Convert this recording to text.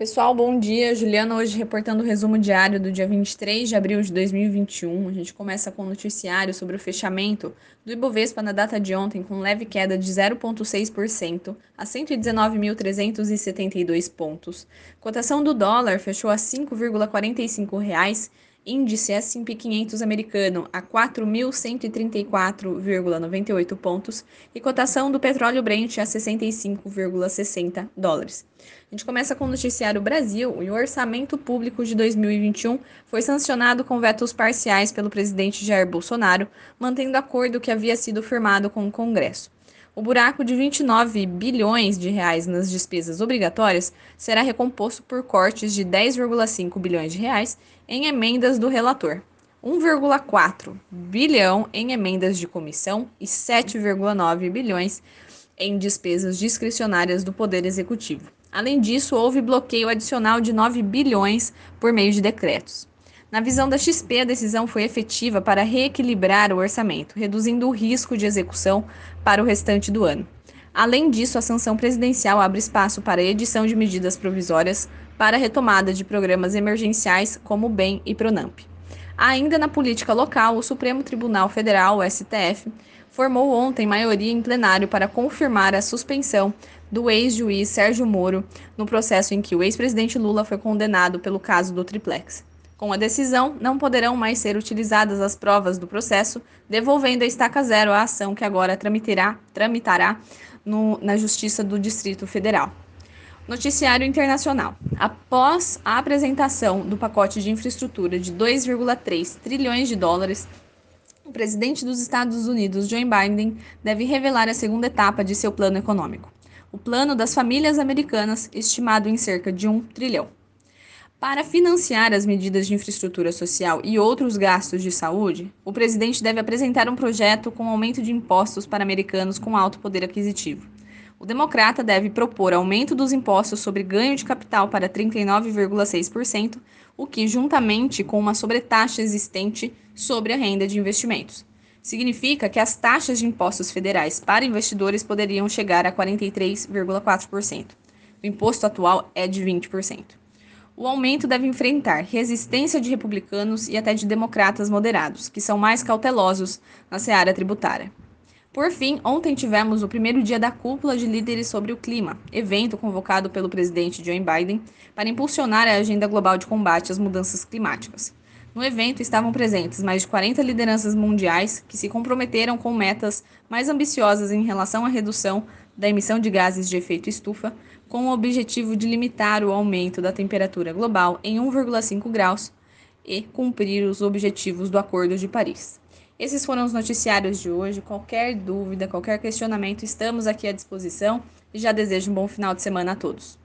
Pessoal, bom dia. Juliana hoje reportando o resumo diário do dia 23 de abril de 2021. A gente começa com o noticiário sobre o fechamento do Ibovespa na data de ontem, com leve queda de 0,6% a 119.372 pontos. Cotação do dólar fechou a 5,45 reais índice S&P 500 americano a 4.134,98 pontos e cotação do petróleo Brent a 65,60 dólares. A gente começa com o noticiário Brasil e o orçamento público de 2021 foi sancionado com vetos parciais pelo presidente Jair Bolsonaro, mantendo acordo que havia sido firmado com o Congresso. O buraco de 29 bilhões de reais nas despesas obrigatórias será recomposto por cortes de 10,5 bilhões de reais em emendas do relator, 1,4 bilhão em emendas de comissão e 7,9 bilhões em despesas discricionárias do Poder Executivo. Além disso, houve bloqueio adicional de 9 bilhões por meio de decretos. Na visão da XP, a decisão foi efetiva para reequilibrar o orçamento, reduzindo o risco de execução para o restante do ano. Além disso, a sanção presidencial abre espaço para a edição de medidas provisórias para a retomada de programas emergenciais como o BEM e PRONAMP. Ainda na política local, o Supremo Tribunal Federal, o STF, formou ontem maioria em plenário para confirmar a suspensão do ex-juiz Sérgio Moro no processo em que o ex-presidente Lula foi condenado pelo caso do triplex. Com a decisão, não poderão mais ser utilizadas as provas do processo, devolvendo a estaca zero à ação que agora tramitará, tramitará no, na Justiça do Distrito Federal. Noticiário Internacional. Após a apresentação do pacote de infraestrutura de 2,3 trilhões de dólares, o presidente dos Estados Unidos, Joe Biden, deve revelar a segunda etapa de seu plano econômico. O plano das famílias americanas, estimado em cerca de um trilhão. Para financiar as medidas de infraestrutura social e outros gastos de saúde, o presidente deve apresentar um projeto com aumento de impostos para americanos com alto poder aquisitivo. O democrata deve propor aumento dos impostos sobre ganho de capital para 39,6%, o que, juntamente com uma sobretaxa existente sobre a renda de investimentos, significa que as taxas de impostos federais para investidores poderiam chegar a 43,4%. O imposto atual é de 20%. O aumento deve enfrentar resistência de republicanos e até de democratas moderados, que são mais cautelosos na seara tributária. Por fim, ontem tivemos o primeiro dia da cúpula de líderes sobre o clima, evento convocado pelo presidente Joe Biden para impulsionar a agenda global de combate às mudanças climáticas. No evento estavam presentes mais de 40 lideranças mundiais que se comprometeram com metas mais ambiciosas em relação à redução da emissão de gases de efeito estufa, com o objetivo de limitar o aumento da temperatura global em 1,5 graus e cumprir os objetivos do Acordo de Paris. Esses foram os noticiários de hoje. Qualquer dúvida, qualquer questionamento, estamos aqui à disposição e já desejo um bom final de semana a todos.